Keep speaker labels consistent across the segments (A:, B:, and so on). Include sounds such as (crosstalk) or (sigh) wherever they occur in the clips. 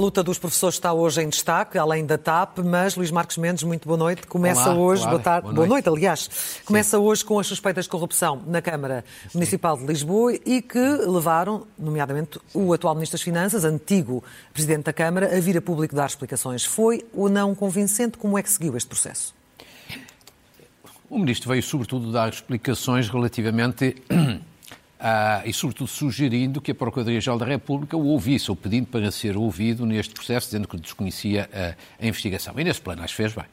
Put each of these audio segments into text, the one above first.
A: luta dos professores está hoje em destaque, além da TAP, mas Luís Marcos Mendes, muito boa noite. Começa
B: Olá,
A: hoje,
B: Clara.
A: boa tarde,
B: Boa
A: boa
B: noite.
A: noite, aliás. Começa hoje com as suspeitas de corrupção na Câmara Municipal de Lisboa e que levaram, nomeadamente, o atual Ministro das Finanças, antigo Presidente da Câmara, a vir a público dar explicações. Foi ou não convincente? Como é que seguiu este processo?
B: O Ministro veio, sobretudo, dar explicações relativamente a, e, sobretudo, sugerindo que a Procuradoria-Geral da República o ouvisse, ou pedindo para ser ouvido neste processo, dizendo que desconhecia a, a investigação. E nesse plano acho que fez bem.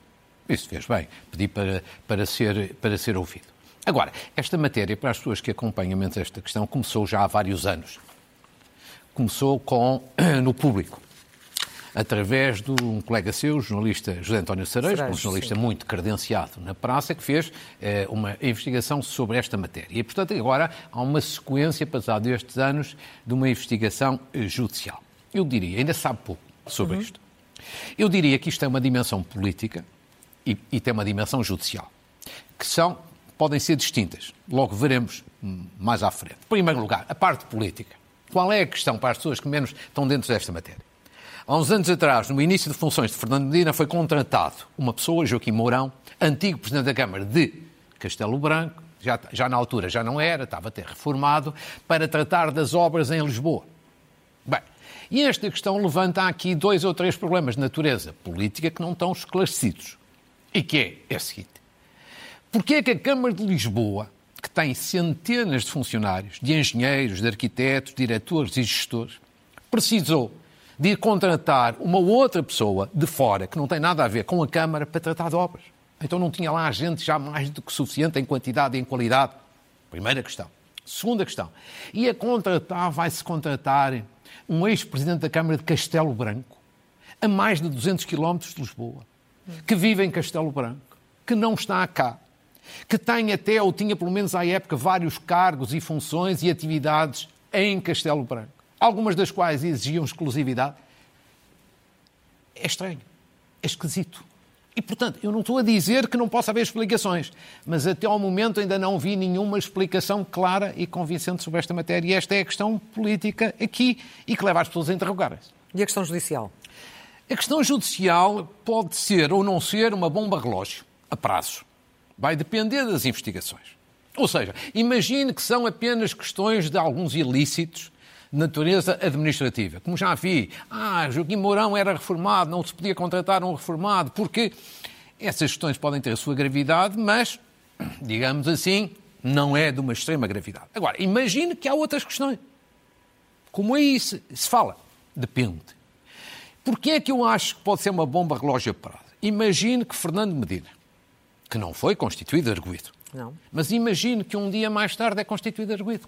B: Isso fez bem. Pedi para, para, ser, para ser ouvido. Agora, esta matéria, para as pessoas que acompanham esta questão, começou já há vários anos. Começou com, (coughs) no público, através de um colega seu, o jornalista José António Sareios, um jornalista
A: sim.
B: muito credenciado na praça, que fez eh, uma investigação sobre esta matéria. E, portanto, agora há uma sequência, passado estes anos, de uma investigação judicial. Eu diria, ainda sabe pouco sobre isto. Eu diria que isto é uma dimensão política e, e tem uma dimensão judicial, que são, podem ser distintas. Logo veremos hum, mais à frente. Em primeiro lugar, a parte política. Qual é a questão para as pessoas que menos estão dentro desta matéria? Há uns anos atrás, no início de funções de Fernando Medina, foi contratado uma pessoa, Joaquim Mourão, antigo Presidente da Câmara de Castelo Branco, já, já na altura já não era, estava até reformado, para tratar das obras em Lisboa. Bem, e esta questão levanta aqui dois ou três problemas de natureza política que não estão esclarecidos. E que é, é o seguinte. Porquê é que a Câmara de Lisboa, que tem centenas de funcionários, de engenheiros, de arquitetos, diretores e gestores, precisou de ir contratar uma outra pessoa de fora, que não tem nada a ver com a Câmara, para tratar de obras? Então não tinha lá gente já mais do que suficiente em quantidade e em qualidade? Primeira questão. Segunda questão. E a contratar, vai-se contratar um ex-presidente da Câmara de Castelo Branco, a mais de 200 quilómetros de Lisboa, que vive em Castelo Branco, que não está cá, que tem até, ou tinha pelo menos à época, vários cargos e funções e atividades em Castelo Branco, algumas das quais exigiam exclusividade. É estranho, é esquisito. E, portanto, eu não estou a dizer que não possa haver explicações, mas até ao momento ainda não vi nenhuma explicação clara e convincente sobre esta matéria. E esta é a questão política aqui e que leva as pessoas a interrogarem-se.
A: E a questão judicial?
B: A questão judicial pode ser ou não ser uma bomba relógio, a prazo. Vai depender das investigações. Ou seja, imagine que são apenas questões de alguns ilícitos de natureza administrativa. Como já vi, ah, Joaquim Mourão era reformado, não se podia contratar um reformado, porque essas questões podem ter a sua gravidade, mas, (clears throat) digamos assim, não é de uma extrema gravidade. Agora, imagine que há outras questões. Como aí se, se fala? Depende. Porquê é que eu acho que pode ser uma bomba relógio parada? Imagine que Fernando Medina, que não foi constituído arguído,
A: Não.
B: mas imagine que um dia mais tarde é constituído arguído.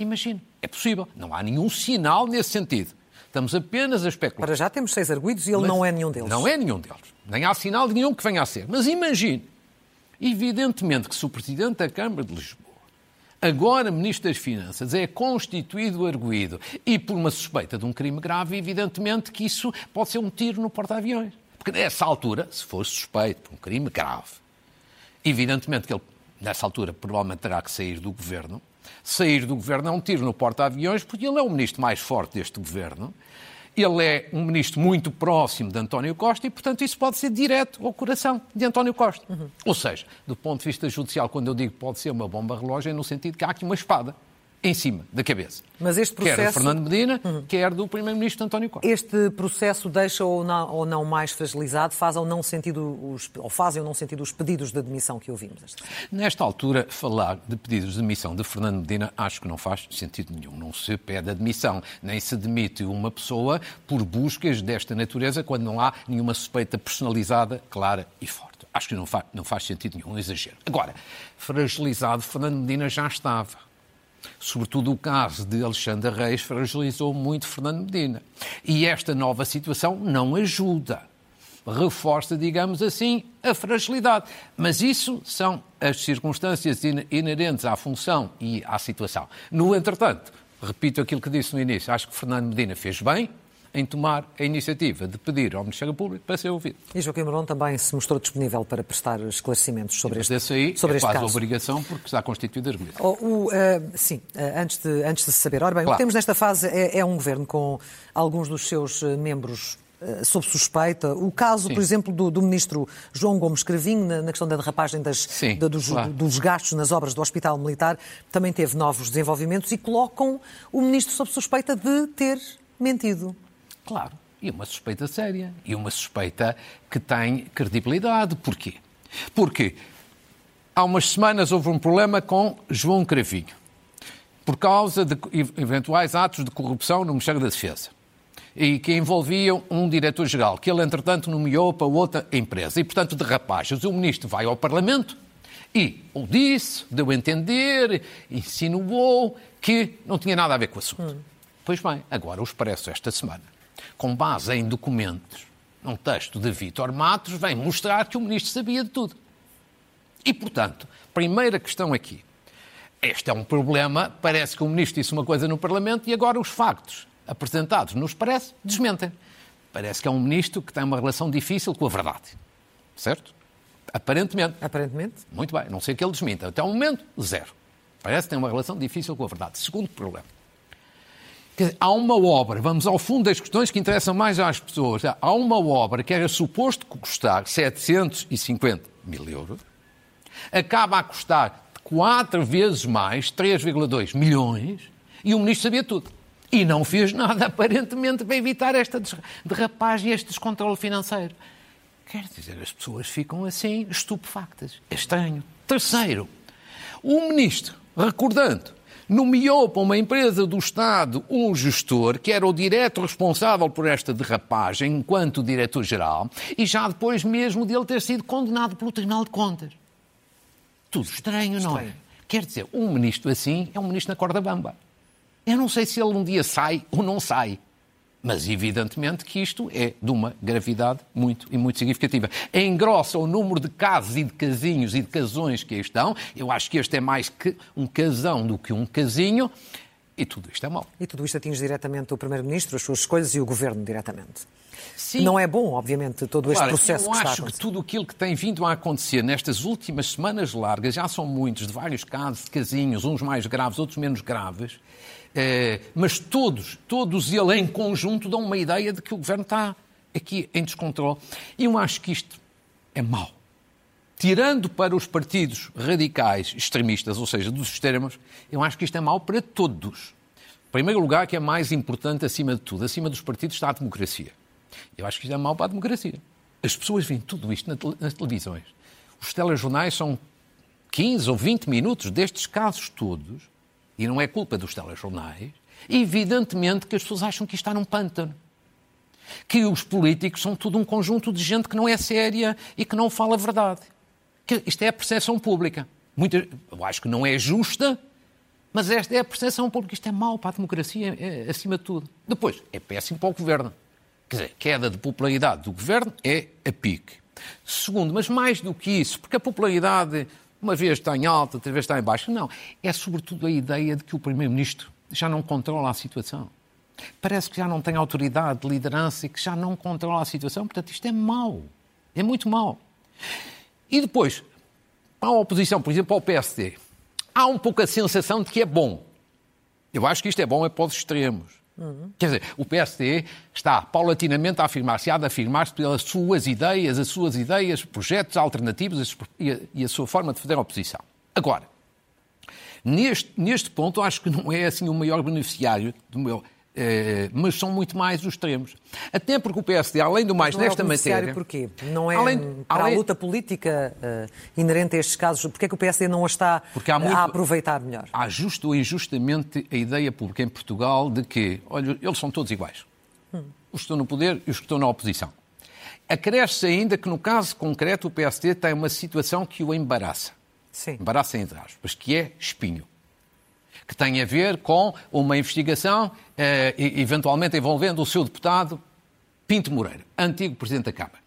B: Imagine. É possível. Não há nenhum sinal nesse sentido. Estamos apenas a especular.
A: Para já temos seis arguídos e ele
B: Mas
A: não é nenhum deles.
B: Não é nenhum deles. Nem há sinal de nenhum que venha a ser. Mas imagine, evidentemente que se o Presidente da Câmara de Lisboa, agora Ministro das Finanças, é constituído arguído e por uma suspeita de um crime grave, evidentemente que isso pode ser um tiro no porta-aviões. Porque nessa altura, se for suspeito por um crime grave, evidentemente que ele, nessa altura, provavelmente terá que sair do governo. Sair do governo é um tiro no porta-aviões, porque ele é o ministro mais forte deste governo. Ele é um ministro muito próximo de António Costa e, portanto, isso pode ser direto ao coração de António Costa. Ou seja, do ponto de vista judicial, quando eu digo que pode ser uma bomba relógio, é no sentido que há aqui uma espada em cima da cabeça.
A: Mas este
B: Quer do
A: processo-
B: Fernando Medina, quer do Primeiro-Ministro António Costa.
A: Este processo deixa ou não, ou não mais fragilizado, faz ou não sentido os, ou fazem ou não sentido os pedidos de admissão que ouvimos. esta?
B: Nesta altura, falar de pedidos de admissão de Fernando Medina acho que não faz sentido nenhum. Não se pede admissão, nem se demite uma pessoa por buscas desta natureza quando não há nenhuma suspeita personalizada, clara e forte. Acho que não faz, não faz sentido nenhum, um exagero. Agora, fragilizado, Fernando Medina já estava. Sobretudo o caso de Alexandre Reis fragilizou muito Fernando Medina. E esta nova situação não ajuda. Reforça, digamos assim, a fragilidade. Mas isso são as circunstâncias ine- inerentes à função e à situação. No entretanto, repito aquilo que disse no início, acho que Fernando Medina fez bem, em tomar a iniciativa de pedir ao Ministério Público para ser ouvido.
A: E Joaquim Mourão também se mostrou disponível para prestar esclarecimentos sobre
B: Mas
A: este,
B: esse aí
A: sobre
B: é
A: este
B: quase
A: caso.
B: obrigação porque está constituído argumento.
A: Oh, o, uh, sim, uh, antes, de, antes de se saber. Ora bem, o
B: Claro.
A: que temos nesta fase é, é um governo com alguns dos seus uh, membros sob suspeita. O caso,
B: Sim.
A: por exemplo, do, do ministro João Gomes Cravinho, na, na questão da derrapagem das,
B: Sim,
A: da- dos,
B: claro.
A: dos gastos nas obras do Hospital Militar, também teve novos desenvolvimentos e colocam o ministro sob suspeita de ter mentido.
B: Claro. E uma suspeita séria. E uma suspeita que tem credibilidade. Porquê? Porque há umas semanas houve um problema com João Cravinho. Por causa de eventuais atos de corrupção no Ministério da Defesa. E que envolviam um diretor-geral, que ele, entretanto, nomeou para outra empresa. E, portanto, de rapazes. O ministro vai ao Parlamento e o disse, deu a entender, insinuou que não tinha nada a ver com o assunto. Pois bem, agora o Expresso, esta semana, com base em documentos, num texto de Vítor Matos, vem mostrar que o ministro sabia de tudo. E, portanto, primeira questão aqui. Este é um problema, parece que o ministro disse uma coisa no Parlamento e agora os factos apresentados no Expresso desmentem. Parece que é um ministro que tem uma relação difícil com a verdade. Certo? Aparentemente.
A: Aparentemente.
B: Muito bem, não sei que ele desminta. Até o momento, zero. Parece que tem uma relação difícil com a verdade. Segundo problema. Há uma obra, vamos ao fundo das questões que interessam mais às pessoas. Há uma obra que era suposto custar 750 mil euros, acaba a custar quatro vezes mais, 3,2 milhões, e o ministro sabia tudo. E não fez nada, (laughs) aparentemente, para evitar esta derrapagem este descontrole financeiro. Quer dizer, as pessoas ficam assim estupefactas. É estranho. Terceiro, o ministro, recordando, nomeou para uma empresa do Estado um gestor que era o direto responsável por esta derrapagem enquanto diretor-geral e já depois mesmo dele ter sido condenado pelo Tribunal de Contas. Tudo estranho, não é? Quer dizer, um ministro assim é um ministro na corda bamba. Eu não sei se ele um dia sai ou não sai. Mas evidentemente que isto é de uma gravidade muito e muito significativa. Engrossa o número de casos e de casinhos e de casões que aí estão. Eu acho que este é mais que um casão do que um casinho. E tudo isto é mau.
A: E tudo isto atinge diretamente o Primeiro-Ministro, as suas escolhas e o Governo diretamente.
B: Sim.
A: Não é bom, obviamente, todo este
B: Claro,
A: processo
B: eu
A: que está
B: acho que tudo aquilo que tem vindo a acontecer nestas últimas semanas largas, já são muitos, de vários casos, de casinhos, uns mais graves, outros menos graves, mas todos, todos eles em conjunto dão uma ideia de que o Governo está aqui em descontrole. E eu acho que isto é mau. Tirando para os partidos radicais extremistas, ou seja, dos extremos, eu acho que isto é mau para todos. Em primeiro lugar, que é mais importante acima de tudo, acima dos partidos está a democracia. Eu acho que isto é mau para a democracia. As pessoas veem tudo isto nas televisões. Os telejornais são 15 ou 20 minutos destes casos todos, e não é culpa dos telejornais, evidentemente que as pessoas acham que isto está num pântano. Que os políticos são tudo um conjunto de gente que não é séria e que não fala a verdade. Que isto é a percepção pública. Muita, eu acho que não é justa, mas esta é a percepção pública. Isto é mau para a democracia, é, acima de tudo. Depois, é péssimo para o governo. Quer dizer, queda de popularidade do governo é a pique. Segundo, mas mais do que isso, porque a popularidade uma vez está em alta, outra vez está em baixa, não. É sobretudo a ideia de que o Primeiro-Ministro já não controla a situação. Parece que já não tem autoridade de liderança e que já não controla a situação. Portanto, isto é mau. É muito mau. E depois, para a oposição, por exemplo, ao PSD, há um pouco a sensação de que é bom. Eu acho que isto é bom é para os extremos. Quer dizer, o PSD está paulatinamente a afirmar-se, há de afirmar-se pelas suas ideias, as suas ideias, projetos alternativos e a, e a sua forma de fazer oposição. Agora, neste, neste ponto, acho que não é assim o maior beneficiário do meu. Eh, mas são muito mais os extremos. Até porque o PSD, além do mais,
A: é
B: nesta
A: beneficiário
B: matéria.
A: porquê? Não é
B: Além-
A: para
B: além-
A: a luta política eh, inerente a estes casos? Porquê é que o PSD não a está
B: Porque muito-
A: a aproveitar melhor?
B: Há justo ou injustamente a ideia pública em Portugal de que, olha, eles são todos iguais. Os que estão no poder e os que estão na oposição. Acresce ainda que, no caso concreto, o PSD tem uma situação que o embaraça.
A: Sim.
B: Embaraça entre aspas, que é espinho. Que tem a ver com uma investigação, eh, eventualmente envolvendo o seu deputado Pinto Moreira, antigo Presidente da Câmara.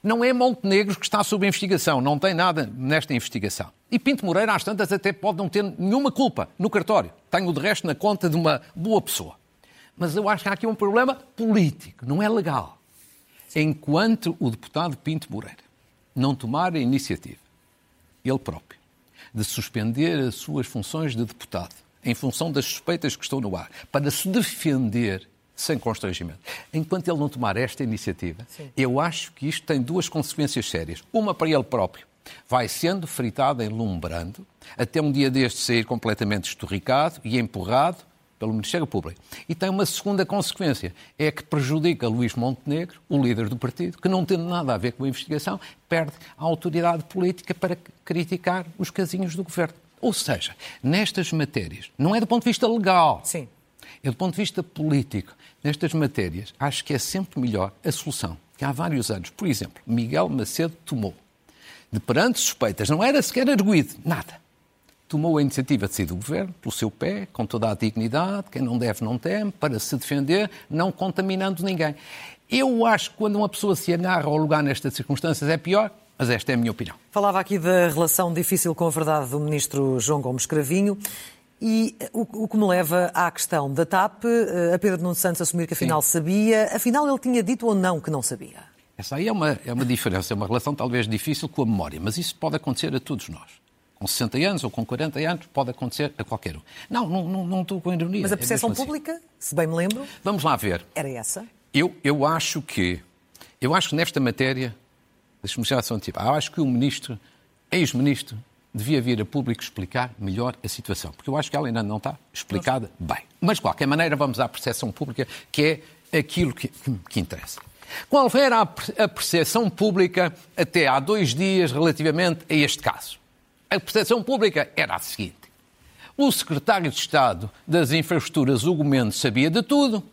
B: Não é Montenegro que está sob investigação, não tem nada nesta investigação. E Pinto Moreira, às tantas, até pode não ter nenhuma culpa no cartório. Tenho de resto na conta de uma boa pessoa. Mas eu acho que há aqui um problema político, não é legal. Enquanto o deputado Pinto Moreira não tomar a iniciativa, ele próprio, de suspender as suas funções de deputado em função das suspeitas que estão no ar, para se defender sem constrangimento. Enquanto ele não tomar esta iniciativa, Sim. eu acho que isto tem duas consequências sérias. Uma para ele próprio, vai sendo fritado em lumbrando, até um dia deste sair completamente esturricado e empurrado pelo Ministério Público. E tem uma segunda consequência, é que prejudica Luís Montenegro, o líder do partido, que não tendo nada a ver com a investigação, perde a autoridade política para criticar os casinhos do governo. Ou seja, nestas matérias, não é do ponto de vista legal,
A: Sim.
B: é do ponto de vista político. Nestas matérias, acho que é sempre melhor a solução que há vários anos, por exemplo, Miguel Macedo tomou, de perante suspeitas, não era sequer arguído, nada. Tomou a iniciativa de sair do governo, pelo seu pé, com toda a dignidade, quem não deve não teme, para se defender, não contaminando ninguém. Eu acho que quando uma pessoa se agarra ao lugar nestas circunstâncias é pior mas esta é a minha opinião.
A: Falava aqui da relação difícil com a verdade do ministro João Gomes Cravinho. E o, que me leva à questão da TAP, eh, a Pedro Nuno Santos assumir que afinal Sim. sabia, afinal ele tinha dito ou não que não sabia?
B: Essa aí é uma, é uma diferença, é uma relação talvez difícil com a memória, mas isso pode acontecer a todos nós. Com 60 anos ou com 40 anos, pode acontecer a qualquer um. Não, não, não, não estou com ironia.
A: Mas a é percepção é pública, assim. se bem me lembro.
B: Vamos lá ver.
A: Era essa?
B: Eu, eu acho que. Eu acho que nesta matéria Já só antecipar. Eu acho que o ministro, ex-ministro, devia vir a público explicar melhor a situação, porque eu acho que ela ainda não está explicada bem. Mas, de qualquer maneira, vamos à percepção pública, que é aquilo que, que interessa. Qual era a percepção pública até há dois dias relativamente a este caso? A percepção pública era a seguinte. O secretário de Estado das Infraestruturas, Hugo Mendes, sabia de tudo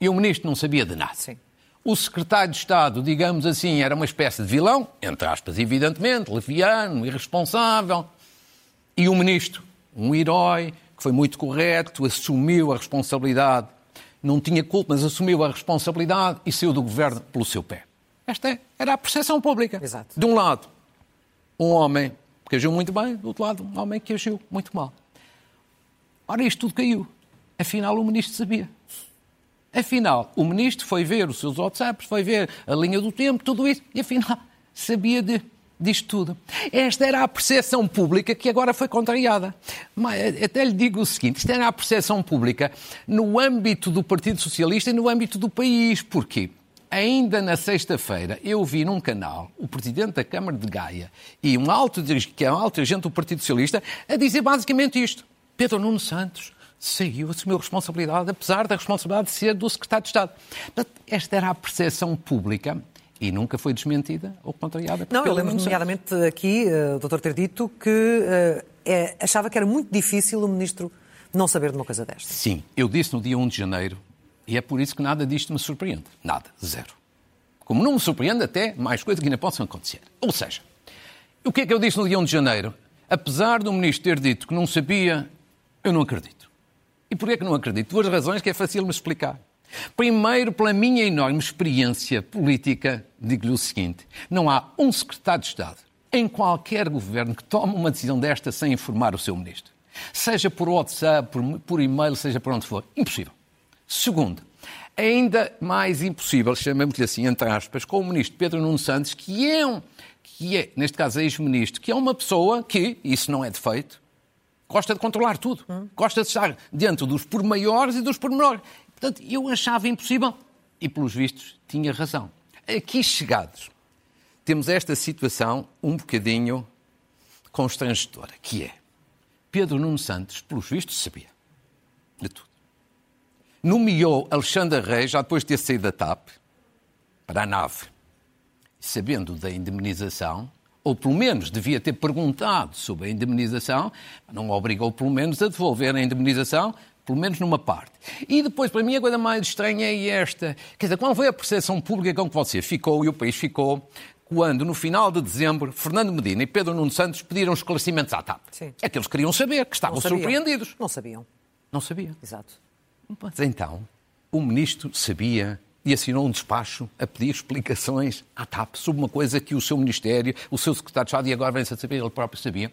B: e o ministro não sabia de nada.
A: Sim.
B: O secretário de Estado, digamos assim, era uma espécie de vilão, entre aspas, evidentemente, leviano, irresponsável. E o ministro, um herói, que foi muito correto, assumiu a responsabilidade, não tinha culpa, mas assumiu a responsabilidade e saiu do governo pelo seu pé. Esta era a percepção pública.
A: Exato.
B: De um lado, um homem que agiu muito bem, do outro lado, um homem que agiu muito mal. Ora, isto tudo caiu. Afinal, o ministro sabia. Afinal, o ministro foi ver os seus WhatsApps, foi ver a linha do tempo, tudo isso, e afinal sabia de, disto tudo. Esta era a percepção pública que agora foi contrariada. Mas, até lhe digo o seguinte: isto era a percepção pública no âmbito do Partido Socialista e no âmbito do país. Porquê? Ainda na sexta-feira, eu vi num canal o presidente da Câmara de Gaia e um alto, que é um alto agente do Partido Socialista a dizer basicamente isto. Pedro Nuno Santos saiu, assumiu a responsabilidade, apesar da responsabilidade de ser do secretário de Estado. Portanto, esta era a percepção pública e nunca foi desmentida ou contrariada.
A: Não, eu lembro nomeadamente aqui, uh, o doutor ter dito que uh, é, achava que era muito difícil o ministro não saber de uma coisa desta.
B: Sim, eu disse no dia 1 de janeiro e é por isso que nada disto me surpreende. Nada, zero. Como não me surpreende até mais coisas que ainda possam acontecer. Ou seja, o que é que eu disse no dia 1 de janeiro? Apesar do ministro ter dito que não sabia, eu não acredito. E porquê que não acredito? Duas razões que é fácil me explicar. Primeiro, pela minha enorme experiência política, digo-lhe o seguinte: não há um secretário de Estado em qualquer governo que tome uma decisão desta sem informar o seu ministro. Seja por WhatsApp, por, por e-mail, seja por onde for. Impossível. Segundo, ainda mais impossível, chamamos-lhe assim, entre aspas, com o ministro Pedro Nuno Santos, que é um, que é, neste caso, ex-ministro, que é uma pessoa que, isso não é defeito, gosta de controlar tudo, hum. gosta de estar dentro dos pormaiores e dos pormenores. Portanto, eu achava impossível e, pelos vistos, tinha razão. Aqui chegados, temos esta situação um bocadinho constrangedora, que é Pedro Nuno Santos, pelos vistos, sabia de tudo. Nomeou Alexandre Reis, já depois de ter saído da TAP, para a nave, sabendo da indemnização, ou pelo menos devia ter perguntado sobre a indemnização, não obrigou pelo menos a devolver a indemnização, pelo menos numa parte. E depois, para mim, a coisa mais estranha é esta. Quer dizer, qual foi a percepção pública com que você ficou e o país ficou quando, no final de dezembro, Fernando Medina e Pedro Nuno Santos pediram esclarecimentos à TAP?
A: Sim.
B: É que eles queriam saber, que estavam surpreendidos.
A: Não sabiam.
B: Não sabiam.
A: Exato.
B: Mas então, o ministro sabia e assinou um despacho a pedir explicações à TAP sobre uma coisa que o seu Ministério, o seu secretário de Estado, e agora vem-se a saber, ele próprio sabia.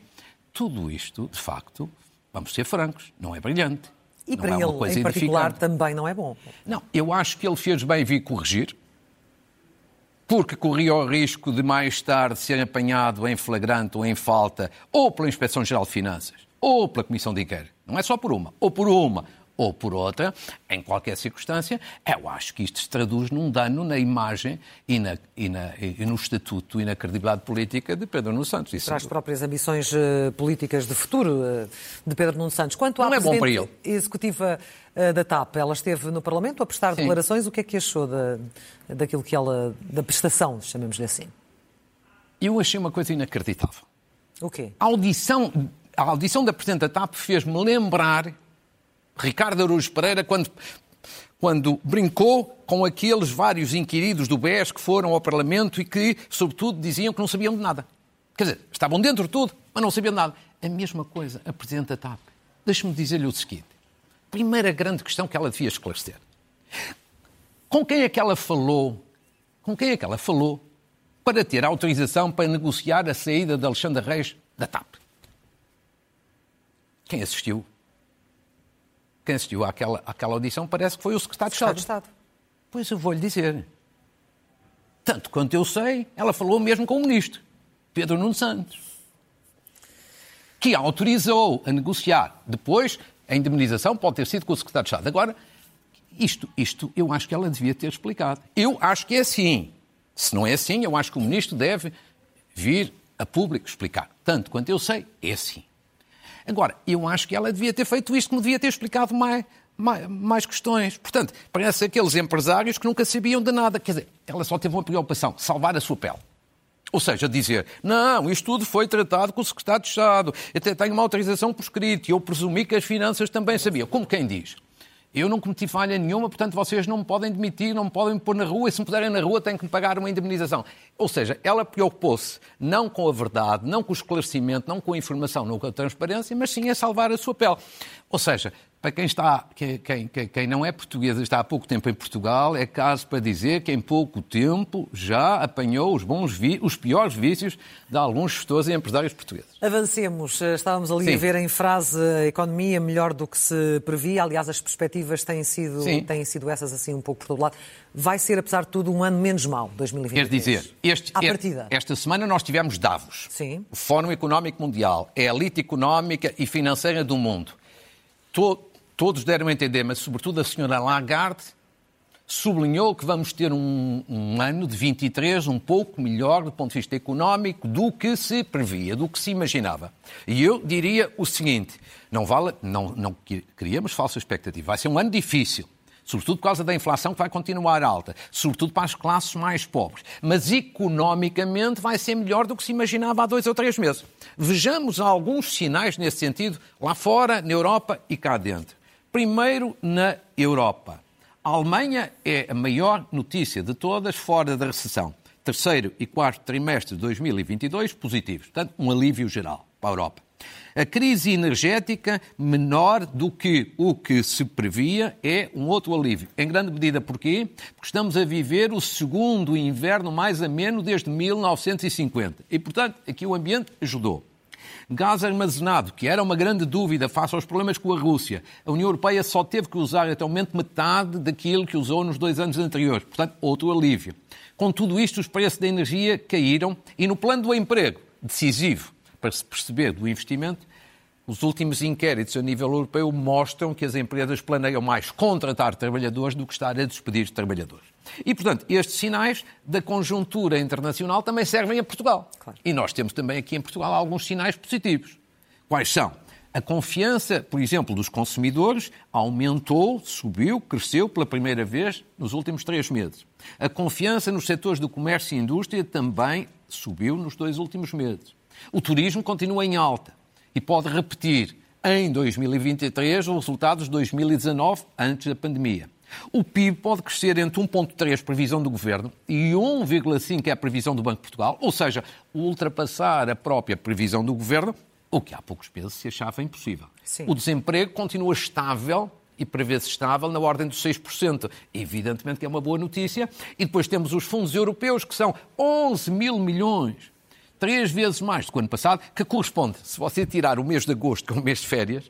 B: Tudo isto, de facto, vamos ser francos, não é brilhante.
A: E
B: não
A: para
B: é uma
A: ele,
B: coisa
A: em particular, também não é bom.
B: Não, eu acho que ele fez bem vir corrigir, porque corria o risco de mais tarde ser apanhado em flagrante ou em falta, ou pela Inspeção-Geral de Finanças, ou pela Comissão de Inquérito. Não é só por uma, ou por uma, ou por outra, em qualquer circunstância, eu acho que isto se traduz num dano na imagem e, na, e, na, e no estatuto e na credibilidade política de Pedro Nuno Santos. Isso
A: Para as próprias ambições eh, políticas de futuro eh, de Pedro Nuno Santos. Quanto à
B: Não é bom para ele.
A: Executiva eh, da TAP, ela esteve no Parlamento a prestar
B: Sim.
A: declarações. O que é que achou da, daquilo que ela. da prestação, chamemos-lhe assim?
B: Eu achei uma coisa inacreditável.
A: O quê?
B: A audição, a audição da Presidente da TAP fez-me lembrar Ricardo Araújo Pereira quando, quando brincou com aqueles vários inquiridos do BES que foram ao Parlamento e que, sobretudo, diziam que não sabiam de nada. Quer dizer, estavam dentro de tudo, mas não sabiam de nada. A mesma coisa, a Presidente da TAP. Deixe-me dizer-lhe o seguinte. Primeira grande questão que ela devia esclarecer. Com quem é que ela falou? Com quem é que ela falou para ter autorização para negociar a saída de Alexandre Reis da TAP? Quem assistiu? Quem assistiu àquela, àquela audição parece que foi o Secretário de
A: Estado
B: Estado.
A: de Estado.
B: Pois eu vou-lhe dizer. Tanto quanto eu sei, ela falou mesmo com o Ministro, Pedro Nuno Santos, que a autorizou a negociar. Depois, a indemnização pode ter sido com o Secretário de Estado. Agora, isto, isto eu acho que ela devia ter explicado. Eu acho que é assim. Se não é assim, eu acho que o Ministro deve vir a público explicar. Tanto quanto eu sei, é assim. Agora, eu acho que ela devia ter feito isto, como devia ter explicado mais, mais, mais questões. Portanto, parece aqueles empresários que nunca sabiam de nada. Quer dizer, ela só teve uma preocupação, salvar a sua pele. Ou seja, dizer, não, isto tudo foi tratado com o Secretário de Estado, até tenho uma autorização por escrito e eu presumi que as finanças também sabiam. Como quem diz? Eu não cometi falha nenhuma, portanto vocês não me podem demitir, não me podem pôr na rua, e se me puserem na rua têm que me pagar uma indemnização. Ou seja, ela preocupou-se não com a verdade, não com o esclarecimento, não com a informação, não com a transparência, mas sim a salvar a sua pele. Ou seja, para quem, está, quem, quem, quem não é português e está há pouco tempo em Portugal, é caso para dizer que em pouco tempo já apanhou os, bons vi, os piores vícios de alguns gestores e empresários portugueses.
A: Avancemos. Eh, Estávamos ali
B: Sim.
A: a ver em frase a economia melhor do que se previa. Aliás, as perspectivas têm sido,
B: Sim.
A: têm sido essas assim um pouco por todo lado. Vai ser, apesar de tudo, um ano menos mau, 2023.
B: Quer dizer, este, este- esta semana nós tivemos Davos,
A: Sim.
B: o Fórum Económico Mundial, é a elite económica e financeira do mundo. Todos deram a entender, mas sobretudo a senhora Lagarde, sublinhou que vamos ter um, um ano de 23 um pouco melhor do ponto de vista económico do que se previa, do que se imaginava. E eu diria o seguinte, não vale, não, não criamos falsa expectativa, vai ser um ano difícil. Sobretudo por causa da inflação que vai continuar alta, sobretudo para as classes mais pobres. Mas economicamente vai ser melhor do que se imaginava há dois ou três meses. Vejamos alguns sinais nesse sentido, lá fora, na Europa e cá dentro. Primeiro, na Europa. A Alemanha é a maior notícia de todas fora da recessão. Terceiro e quarto trimestre de 2022 positivos. Portanto, um alívio geral para a Europa. A crise energética, menor do que o que se previa, é um outro alívio. Em grande medida porquê? Porque estamos a viver o segundo inverno mais ameno desde 1950. E, portanto, aqui o ambiente ajudou. Gás armazenado, que era uma grande dúvida face aos problemas com a Rússia. A União Europeia só teve que usar até o momento metade daquilo que usou nos dois anos anteriores. Portanto, outro alívio. Com tudo isto, os preços da energia caíram e no plano do emprego, decisivo para se perceber do investimento, os últimos inquéritos a nível europeu mostram que as empresas planeiam mais contratar trabalhadores do que estar a despedir trabalhadores. E, portanto, estes sinais da conjuntura internacional também servem a Portugal.
A: Claro.
B: E nós temos também aqui em Portugal alguns sinais positivos. Quais são? A confiança, por exemplo, dos consumidores aumentou, subiu, cresceu pela primeira vez nos últimos três meses. A confiança nos setores do comércio e indústria também subiu nos dois últimos meses. O turismo continua em alta e pode repetir em 2023 os resultados de 2019, antes da pandemia. O PIB pode crescer entre 1,3% previsão do Governo e 1,5% é a previsão do Banco de Portugal, ou seja, ultrapassar a própria previsão do Governo, o que há poucos meses se achava impossível.
A: Sim.
B: O desemprego continua estável e prevê-se estável na ordem dos 6%. Evidentemente que é uma boa notícia. E depois temos os fundos europeus, que são 11 mil milhões, três vezes mais do que o ano passado, que corresponde, se você tirar o mês de agosto, que é um mês de férias,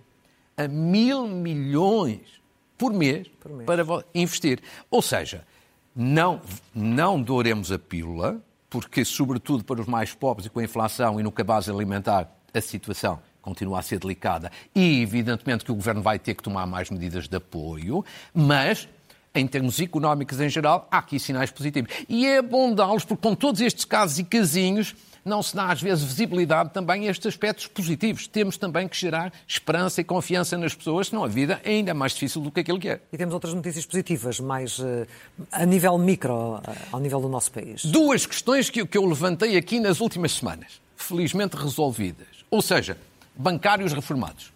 B: a mil milhões por mês,
A: Por mês.
B: para investir. Ou seja, não, não douremos a pílula, porque, sobretudo para os mais pobres e com a inflação e no cabaz alimentar, a situação continua a ser delicada e, evidentemente, que o Governo vai ter que tomar mais medidas de apoio, mas, em termos económicos em geral, há aqui sinais positivos. E é bom dá-los, porque com todos estes casos e casinhos, não se dá às vezes visibilidade também a estes aspectos positivos. Temos também que gerar esperança e confiança nas pessoas, senão a vida é ainda mais difícil do que aquilo que é.
A: E temos outras notícias positivas, mais eh, a nível micro, eh, ao nível do nosso país.
B: Duas questões que, eu- que eu levantei aqui nas últimas semanas, felizmente resolvidas. Ou seja, bancários reformados.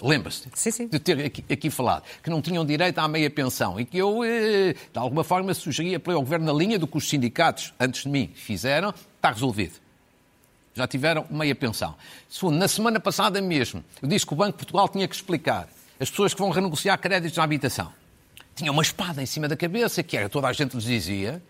B: Lembra-se de ter aqui, aqui falado que não tinham direito à meia pensão e que eu, eh, de alguma forma, sugeria para o Governo na linha do que os sindicatos, antes de mim, fizeram, está resolvido. Já tiveram meia pensão. Segundo, na semana passada mesmo, eu disse que o Banco de Portugal tinha que explicar as pessoas que vão renegociar créditos na habitação. Tinha uma espada em cima da cabeça, que era toda a gente lhes dizia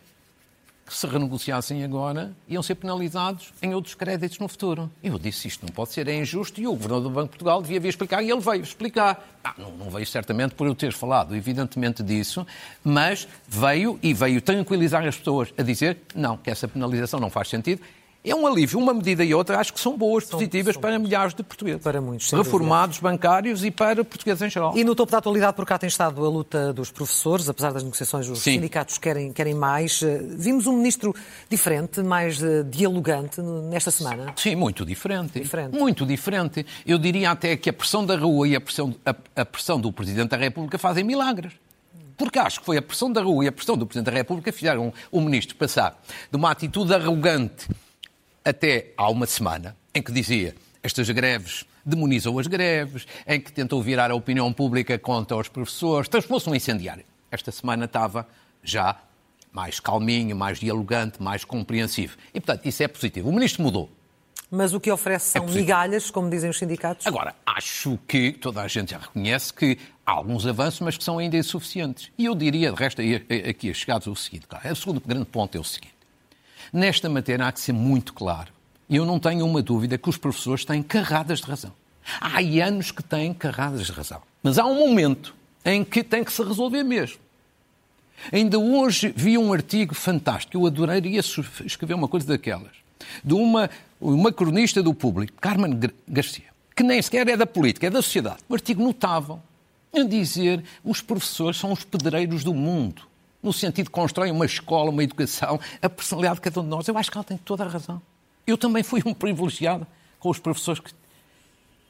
B: que se renegociassem agora, iam ser penalizados em outros créditos no futuro. Eu disse isto não pode ser, é injusto, e o Governador do Banco de Portugal devia vir explicar, e ele veio explicar. Ah, não, não veio certamente por eu ter falado, evidentemente, disso, mas veio e veio tranquilizar as pessoas a dizer não, que essa penalização não faz sentido. É um alívio, uma medida e outra, acho que são boas, positivas
A: são
B: para milhares de portugueses.
A: Para muitos,
B: Reformados, bancários e para portugueses em geral.
A: E no topo da atualidade, por cá tem estado a luta dos professores, apesar das negociações, os
B: Sim.
A: sindicatos querem, querem mais. Eh, Vimos um ministro diferente, mais eh, dialogante nesta semana.
B: Sim, muito diferente.
A: Diferente.
B: Muito diferente. Eu diria até que a pressão da rua e a pressão, a, a pressão do Presidente da República fazem milagres. Porque acho que foi a pressão da rua e a pressão do Presidente da República que fizeram o Ministro passar de uma atitude arrogante até há uma semana, em que dizia estas greves demonizam as greves, em que tentou virar a opinião pública contra os professores, transformou-se num incendiário. Esta semana estava já mais calminho, mais dialogante, mais compreensivo. E, portanto, isso é positivo. O Ministro mudou.
A: Mas o que oferece são
B: possível.
A: migalhas, como dizem os sindicatos.
B: Agora, acho que toda a gente já reconhece que há alguns avanços, mas que são ainda insuficientes. E eu diria, de resto, aqui chegados o seguinte, claro, o segundo grande ponto é o seguinte. Nesta matéria há que ser muito claro. E eu não tenho uma dúvida que os professores têm carradas de razão. Há anos que têm carradas de razão. Mas há um momento em que tem que se resolver mesmo. Ainda hoje vi um artigo fantástico, eu adoraria escrever uma coisa daquelas, de uma, uma cronista do público, Carmen Gar- Garcia, que nem sequer é da política, é da sociedade. Um artigo notável, a dizer os professores são os pedreiros do mundo, no sentido que constroem uma escola, uma educação, a personalidade de cada um de nós. Eu acho que ela tem toda a razão. Eu também fui um privilegiado com os professores que,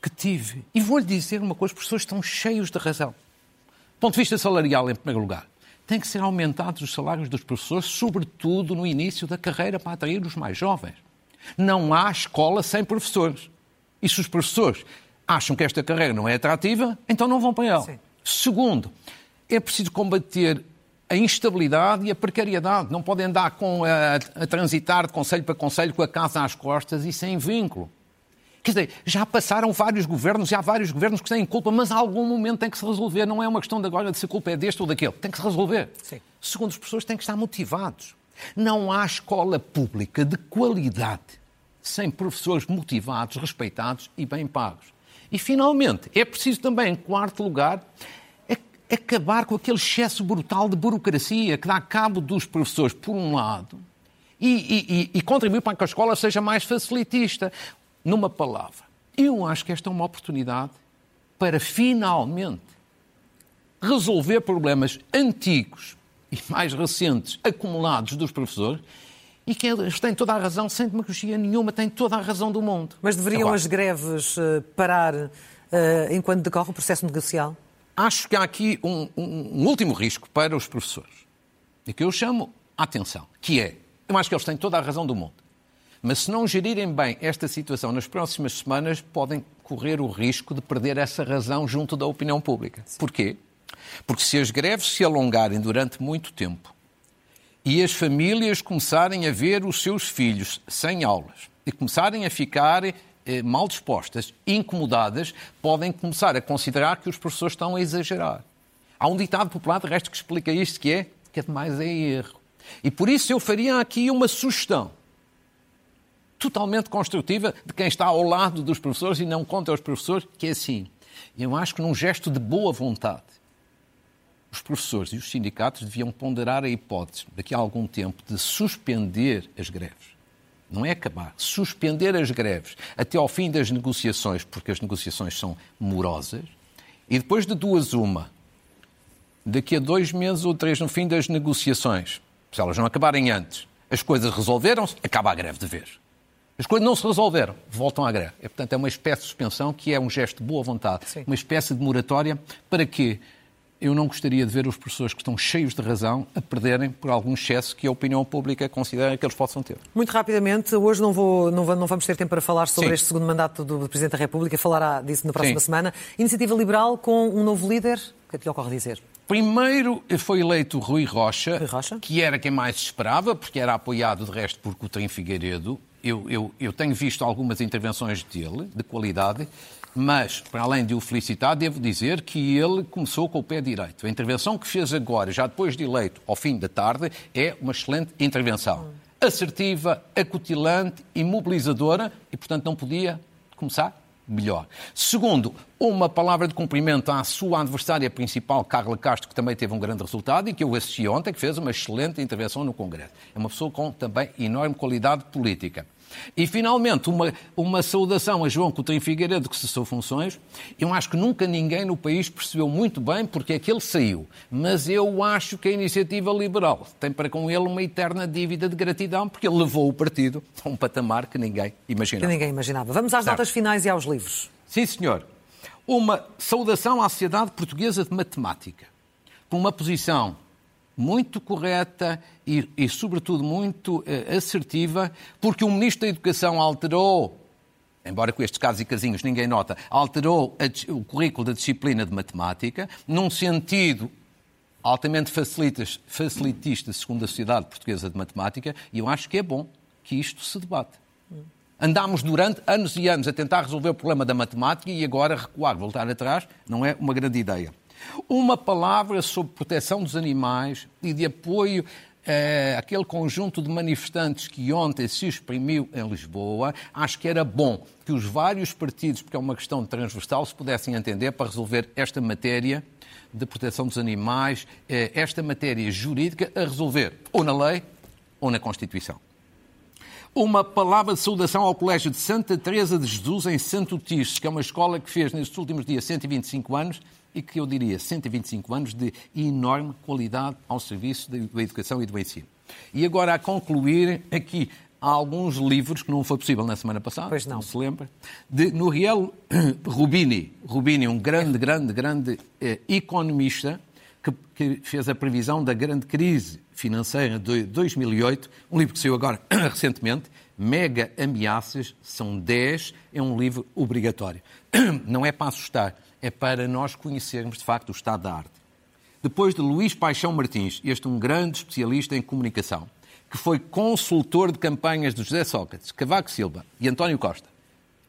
B: que tive. E vou-lhe dizer uma coisa, os professores estão cheios de razão. Do ponto de vista salarial, em primeiro lugar, tem que ser aumentados os salários dos professores, sobretudo no início da carreira, para atrair os mais jovens. Não há escola sem professores. E se os professores acham que esta carreira não é atrativa, então não vão para ela.
A: Sim.
B: Segundo, é preciso combater a instabilidade e a precariedade. Não podem andar com, a, a transitar de conselho para conselho com a casa às costas e sem vínculo. Quer dizer, já passaram vários governos, já há vários governos que têm culpa, mas a algum momento tem que se resolver. Não é uma questão de agora de se a culpa é deste ou daquele. Tem que se resolver.
A: Sim.
B: Segundo, as pessoas têm que estar motivados. Não há escola pública de qualidade sem professores motivados, respeitados e bem pagos. E, finalmente, é preciso também, em quarto lugar, acabar com aquele excesso brutal de burocracia que dá cabo dos professores, por um lado, e, e- e- e contribuir para que a escola seja mais facilitista. Numa palavra, eu acho que esta é uma oportunidade para finalmente resolver problemas antigos e mais recentes acumulados dos professores e que eles têm toda a razão, sem demagogia nenhuma, têm toda a razão do mundo.
A: Mas deveriam
B: Agora,
A: as greves eh, parar eh, enquanto decorre o processo negocial?
B: Acho que há aqui um, um- um último risco para os professores, e que eu chamo a atenção, que é, eu acho que eles têm toda a razão do mundo, mas se não gerirem bem esta situação nas próximas semanas, podem correr o risco de perder essa razão junto da opinião pública. Porquê? Porque se as greves se alongarem durante muito tempo e as famílias começarem a ver os seus filhos sem aulas e começarem a ficar eh, mal dispostas, incomodadas, podem começar a considerar que os professores estão a exagerar. Há um ditado popular, de resto, que explica isto, que é que é demais é erro. E por isso eu faria aqui uma sugestão totalmente construtiva de quem está ao lado dos professores e não contra os professores, que é assim. Eu acho que num gesto de boa vontade, os professores e os sindicatos deviam ponderar a hipótese, daqui a algum tempo, de suspender as greves. Não é acabar, suspender as greves até ao fim das negociações, porque as negociações são morosas, e depois de duas, uma, daqui a dois meses ou três, no fim das negociações, se elas não acabarem antes, as coisas resolveram-se, acaba a greve de vez. As coisas não se resolveram, voltam à greve. É, portanto, é uma espécie de suspensão que é um gesto de boa vontade, Sim. uma espécie de moratória para que eu não gostaria de ver os professores que estão cheios de razão a perderem por algum excesso que a opinião pública considera que eles possam ter.
A: Muito rapidamente, hoje não, vou, não, vamos ter tempo para falar sobre Sim. este segundo mandato do Presidente da República, falará disso na próxima Sim. semana. Iniciativa Liberal com um novo líder, o que é que lhe ocorre dizer?
B: Primeiro foi eleito Rui Rocha, Rui Rocha, que era quem mais esperava, porque era apoiado de resto por Coutinho Figueiredo. Eu, eu, eu tenho visto algumas intervenções dele, de qualidade, mas, para além de o felicitar, devo dizer que ele começou com o pé direito. A intervenção que fez agora, já depois de eleito, ao fim da tarde, é uma excelente intervenção. Assertiva, acutilante e mobilizadora, e, portanto, não podia começar melhor. Segundo, uma palavra de cumprimento à sua adversária principal, Carla Castro, que também teve um grande resultado e que eu assisti ontem, que fez uma excelente intervenção no Congresso. É uma pessoa com também enorme qualidade política. E, finalmente, uma, uma saudação a João Coutinho Figueiredo, que cessou funções. Eu acho que nunca ninguém no país percebeu muito bem porque é que ele saiu. Mas eu acho que a iniciativa liberal tem para com ele uma eterna dívida de gratidão, porque ele levou o partido a um patamar que ninguém imaginava.
A: Que ninguém imaginava. Vamos às certo. notas finais e aos livros.
B: Sim, senhor. Uma saudação à Sociedade Portuguesa de Matemática, com uma posição muito correta e, e sobretudo, muito uh, assertiva, porque o Ministro da Educação alterou, embora com estes casos e casinhos ninguém nota, alterou a, o currículo da disciplina de matemática, num sentido altamente facilitista, segundo a Sociedade Portuguesa de Matemática, e eu acho que é bom que isto se debate. Andámos durante anos e anos a tentar resolver o problema da matemática e agora recuar, voltar atrás, não é uma grande ideia. Uma palavra sobre proteção dos animais e de apoio é, aquele conjunto de manifestantes que ontem se exprimiu em Lisboa, acho que era bom que os vários partidos, porque é uma questão transversal, se pudessem entender para resolver esta matéria de proteção dos animais, é, esta matéria jurídica a resolver ou na lei ou na Constituição. Uma palavra de saudação ao Colégio de Santa Teresa de Jesus em Santo Tirso, que é uma escola que fez nestes últimos dias 125 anos e que eu diria 125 anos de enorme qualidade ao serviço da educação e do ensino. E agora, a concluir aqui há alguns livros que não foi possível na semana passada,
A: pois não. não
B: se lembra, de Nuriel (coughs) Rubini. Rubini, um grande, grande, grande eh, economista que, que, fez a previsão da grande crise financeira de 2008, um livro que saiu agora (coughs) recentemente, Mega Ameaças, são 10, é um livro obrigatório. (coughs) Não é para assustar, é para nós conhecermos de facto o estado da arte. Depois de Luís Paixão Martins, este um grande especialista em comunicação, que foi consultor de campanhas de José Sócrates, Cavaco Silva e António Costa,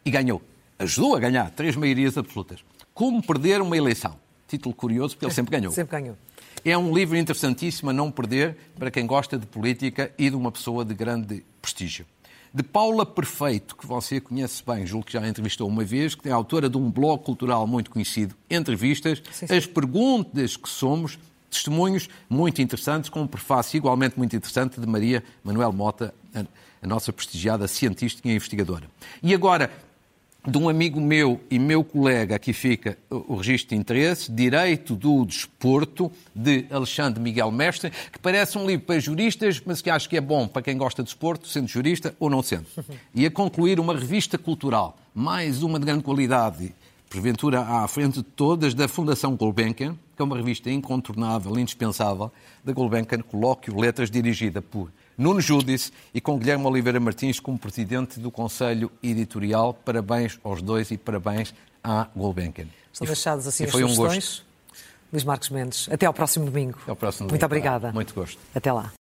B: e ganhou, ajudou a ganhar três maiorias absolutas. Como perder uma eleição? Título curioso, porque ele sempre ganhou. (laughs)
A: Sempre ganhou.
B: É um livro interessantíssimo a não perder para quem gosta de política e de uma pessoa de grande prestígio de Paula Perfeito, que você conhece bem, julgo que já a entrevistou uma vez, que é autora de um blog cultural muito conhecido, Entrevistas, sim, sim. as perguntas que somos, testemunhos muito interessantes, com um prefácio igualmente muito interessante de Maria Manuel Mota, a nossa prestigiada cientista e investigadora. E agora, de um amigo meu e meu colega, aqui fica o registro de interesse, Direito do Desporto, de Alexandre Miguel Mestre, que parece um livro para juristas, mas que acho que é bom para quem gosta de desporto, sendo jurista ou não sendo. (laughs) E a concluir uma revista cultural, mais uma de grande qualidade, porventura à frente de todas, da Fundação Gulbenkian, que é uma revista incontornável, indispensável, da Gulbenkian, Colóquio Letras, dirigida por Nuno Júdice e com Guilherme Oliveira Martins como presidente do Conselho Editorial. Parabéns aos dois e parabéns à Gulbenkian.
A: Estão deixados assim as sugestões. Um Luís Marcos Mendes, até ao próximo domingo.
B: Até ao próximo
A: domingo. Muito obrigada.
B: Muito gosto.
A: Até lá.